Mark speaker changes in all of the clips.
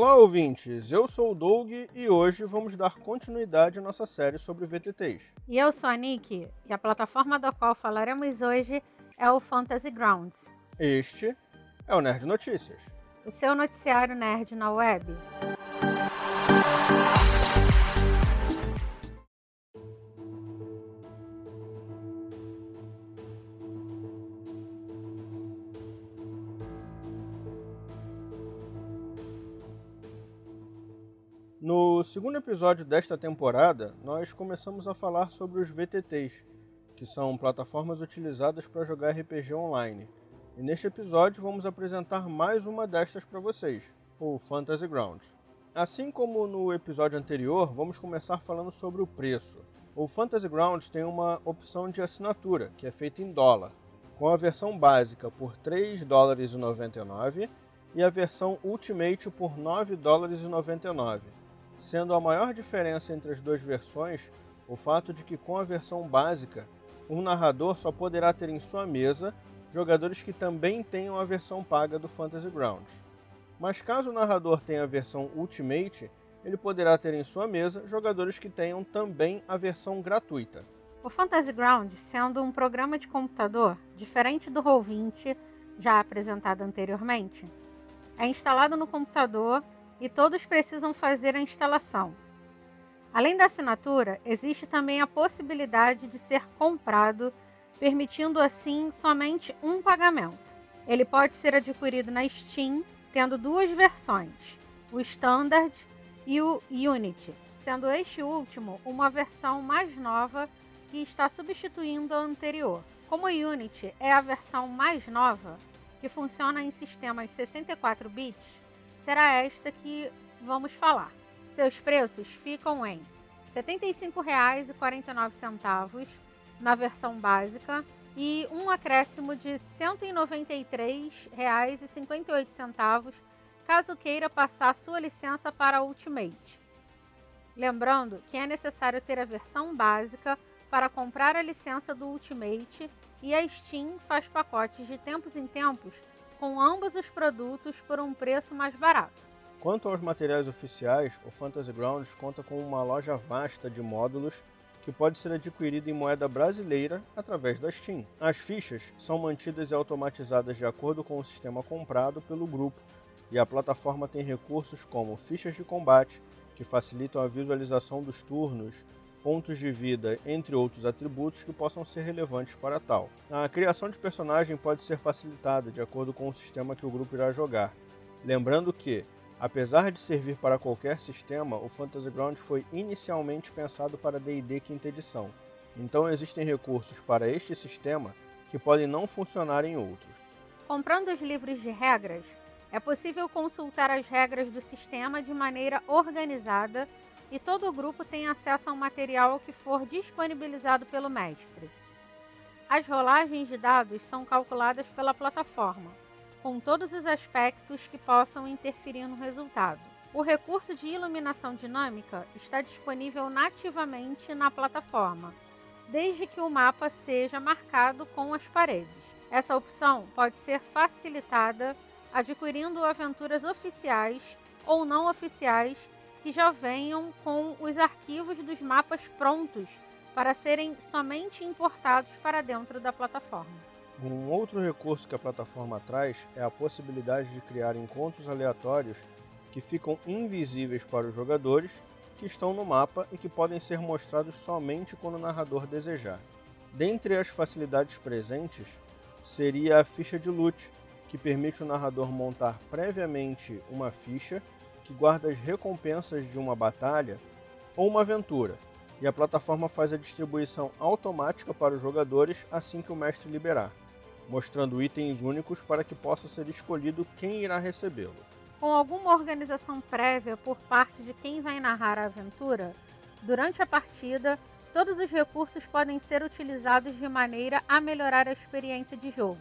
Speaker 1: Olá, ouvintes! Eu sou o Doug e hoje vamos dar continuidade à nossa série sobre VTTs.
Speaker 2: E eu sou a Nick, e a plataforma da qual falaremos hoje é o Fantasy Grounds.
Speaker 1: Este é o Nerd Notícias.
Speaker 2: O seu noticiário nerd na web.
Speaker 1: No segundo episódio desta temporada, nós começamos a falar sobre os VTTs, que são plataformas utilizadas para jogar RPG online. E neste episódio vamos apresentar mais uma destas para vocês, o Fantasy Grounds. Assim como no episódio anterior, vamos começar falando sobre o preço. O Fantasy Grounds tem uma opção de assinatura, que é feita em dólar, com a versão básica por 3 dólares e 99 a versão Ultimate por 9 dólares e 99 sendo a maior diferença entre as duas versões o fato de que com a versão básica, um narrador só poderá ter em sua mesa jogadores que também tenham a versão paga do Fantasy Grounds. Mas caso o narrador tenha a versão Ultimate, ele poderá ter em sua mesa jogadores que tenham também a versão gratuita.
Speaker 2: O Fantasy Ground, sendo um programa de computador diferente do Roll20 já apresentado anteriormente, é instalado no computador e todos precisam fazer a instalação. Além da assinatura, existe também a possibilidade de ser comprado, permitindo assim somente um pagamento. Ele pode ser adquirido na Steam, tendo duas versões, o Standard e o Unity, sendo este último uma versão mais nova que está substituindo a anterior. Como o Unity é a versão mais nova, que funciona em sistemas 64 bits, será esta que vamos falar. Seus preços ficam em R$ 75,49 na versão básica e um acréscimo de R$ 193,58 caso queira passar sua licença para Ultimate. Lembrando que é necessário ter a versão básica para comprar a licença do Ultimate e a Steam faz pacotes de tempos em tempos com ambos os produtos por um preço mais barato.
Speaker 1: Quanto aos materiais oficiais, o Fantasy Grounds conta com uma loja vasta de módulos que pode ser adquirido em moeda brasileira através da Steam. As fichas são mantidas e automatizadas de acordo com o sistema comprado pelo grupo, e a plataforma tem recursos como fichas de combate, que facilitam a visualização dos turnos, pontos de vida, entre outros atributos que possam ser relevantes para tal. A criação de personagem pode ser facilitada de acordo com o sistema que o grupo irá jogar. Lembrando que, apesar de servir para qualquer sistema, o Fantasy Ground foi inicialmente pensado para D&D quinta edição. Então existem recursos para este sistema que podem não funcionar em outros.
Speaker 2: Comprando os livros de regras, é possível consultar as regras do sistema de maneira organizada e todo o grupo tem acesso ao material que for disponibilizado pelo mestre. As rolagens de dados são calculadas pela plataforma, com todos os aspectos que possam interferir no resultado. O recurso de iluminação dinâmica está disponível nativamente na plataforma, desde que o mapa seja marcado com as paredes. Essa opção pode ser facilitada adquirindo aventuras oficiais ou não oficiais que já venham com os arquivos dos mapas prontos para serem somente importados para dentro da plataforma.
Speaker 1: Um outro recurso que a plataforma traz é a possibilidade de criar encontros aleatórios que ficam invisíveis para os jogadores que estão no mapa e que podem ser mostrados somente quando o narrador desejar. Dentre as facilidades presentes, seria a ficha de loot, que permite o narrador montar previamente uma ficha que guarda as recompensas de uma batalha ou uma aventura, e a plataforma faz a distribuição automática para os jogadores assim que o mestre liberar, mostrando itens únicos para que possa ser escolhido quem irá recebê-lo.
Speaker 2: Com alguma organização prévia por parte de quem vai narrar a aventura, durante a partida, todos os recursos podem ser utilizados de maneira a melhorar a experiência de jogo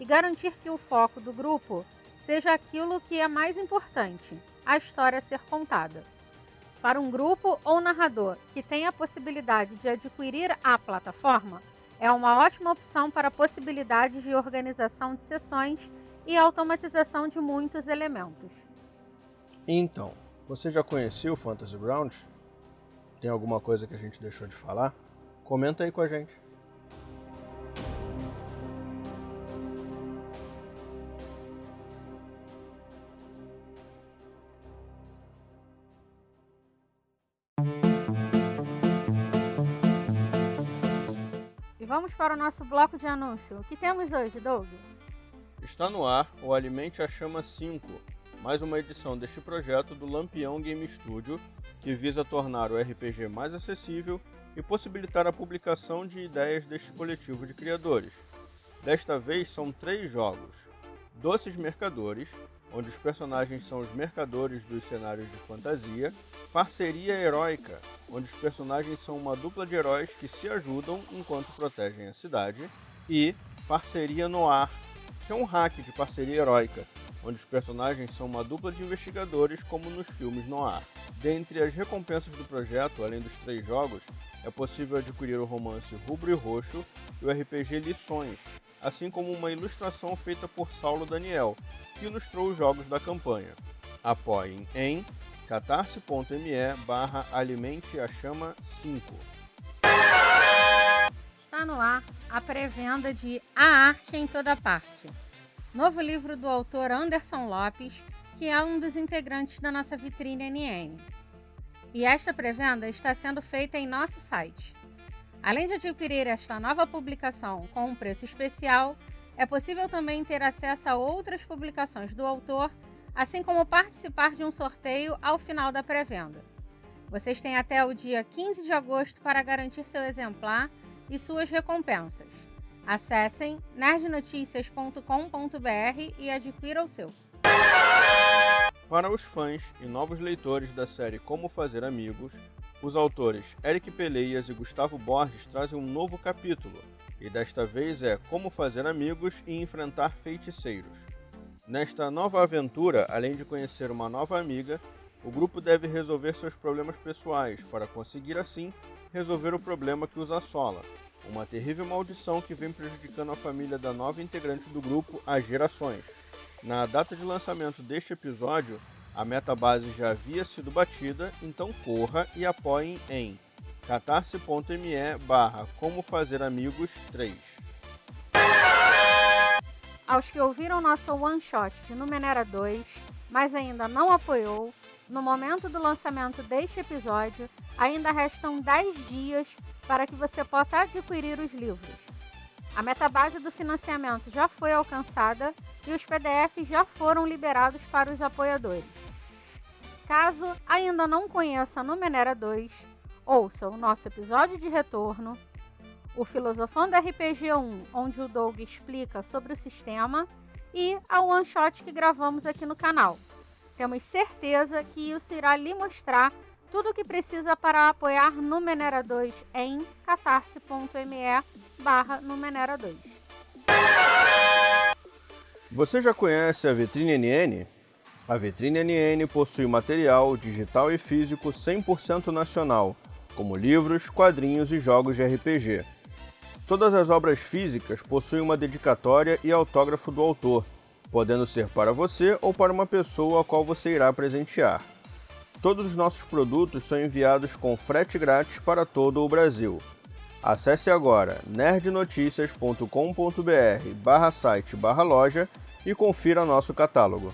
Speaker 2: e garantir que o foco do grupo seja aquilo que é mais importante, a história a ser contada. Para um grupo ou narrador que tem a possibilidade de adquirir a plataforma, é uma ótima opção para possibilidades de organização de sessões e automatização de muitos elementos.
Speaker 1: Então, você já conhecia o Fantasy Ground? Tem alguma coisa que a gente deixou de falar? Comenta aí com a gente.
Speaker 2: Vamos para o nosso bloco de anúncio. O que temos hoje, Doug?
Speaker 1: Está no ar o Alimente a Chama 5, mais uma edição deste projeto do Lampião Game Studio, que visa tornar o RPG mais acessível e possibilitar a publicação de ideias deste coletivo de criadores. Desta vez são três jogos: Doces Mercadores, onde os personagens são os mercadores dos cenários de fantasia, Parceria Heróica, onde os personagens são uma dupla de heróis que se ajudam enquanto protegem a cidade, e Parceria Noir, que é um hack de parceria heróica, onde os personagens são uma dupla de investigadores como nos filmes noir. Dentre as recompensas do projeto, além dos três jogos, é possível adquirir o romance Rubro e Roxo e o RPG Lições, assim como uma ilustração feita por Saulo Daniel, que ilustrou os jogos da campanha. Apoiem em catarse.me barra alimente a chama 5.
Speaker 2: Está no ar a pré-venda de A Arte em Toda Parte, novo livro do autor Anderson Lopes, que é um dos integrantes da nossa vitrine NN. E esta pré-venda está sendo feita em nosso site. Além de adquirir esta nova publicação com um preço especial, é possível também ter acesso a outras publicações do autor, assim como participar de um sorteio ao final da pré-venda. Vocês têm até o dia 15 de agosto para garantir seu exemplar e suas recompensas. Acessem nerdnoticias.com.br e adquira o seu.
Speaker 1: Para os fãs e novos leitores da série Como Fazer Amigos, os autores Eric Peleias e Gustavo Borges trazem um novo capítulo, e desta vez é Como Fazer Amigos e Enfrentar Feiticeiros. Nesta nova aventura, além de conhecer uma nova amiga, o grupo deve resolver seus problemas pessoais para conseguir assim resolver o problema que os assola, uma terrível maldição que vem prejudicando a família da nova integrante do grupo há gerações. Na data de lançamento deste episódio, a meta base já havia sido batida, então corra e apoiem em catarse.me barra como fazer amigos 3.
Speaker 2: Aos que ouviram nosso one shot de Numenera 2, mas ainda não apoiou, no momento do lançamento deste episódio, ainda restam 10 dias para que você possa adquirir os livros. A meta base do financiamento já foi alcançada e os PDFs já foram liberados para os apoiadores. Caso ainda não conheça Numenera 2, ouça o nosso episódio de retorno, o Filosofando RPG 1, onde o Doug explica sobre o sistema, e a one shot que gravamos aqui no canal. Temos certeza que isso irá lhe mostrar tudo o que precisa para apoiar Numenera 2 em catarse.me barra Numenera 2.
Speaker 1: Você já conhece a Vitrine NN? A Vitrine NN possui material digital e físico 100% nacional, como livros, quadrinhos e jogos de RPG. Todas as obras físicas possuem uma dedicatória e autógrafo do autor, podendo ser para você ou para uma pessoa a qual você irá presentear. Todos os nossos produtos são enviados com frete grátis para todo o Brasil. Acesse agora nerdnoticias.com.br barra site barra loja e confira nosso catálogo.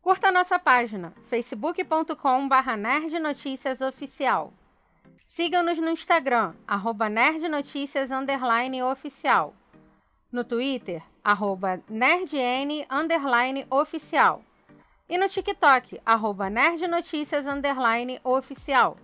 Speaker 2: Curta nossa página facebook.com.br nerdnoticiasoficial. Siga-nos no Instagram, arroba nerdnoticias oficial. No Twitter, arroba nerdn oficial. E no TikTok, arroba nerdnoticias oficial.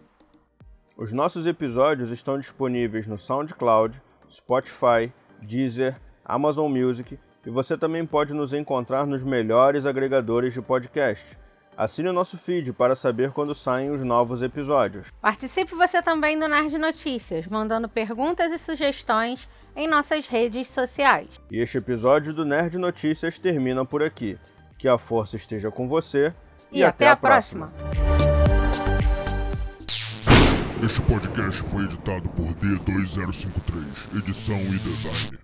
Speaker 1: Os nossos episódios estão disponíveis no SoundCloud, Spotify, Deezer, Amazon Music e você também pode nos encontrar nos melhores agregadores de podcast. Assine o nosso feed para saber quando saem os novos episódios.
Speaker 2: Participe você também do Nerd Notícias, mandando perguntas e sugestões em nossas redes sociais.
Speaker 1: E este episódio do Nerd Notícias termina por aqui. Que a força esteja com você
Speaker 2: e, e até, até, a próxima. próxima.
Speaker 3: Este podcast foi editado por D2053, edição e design.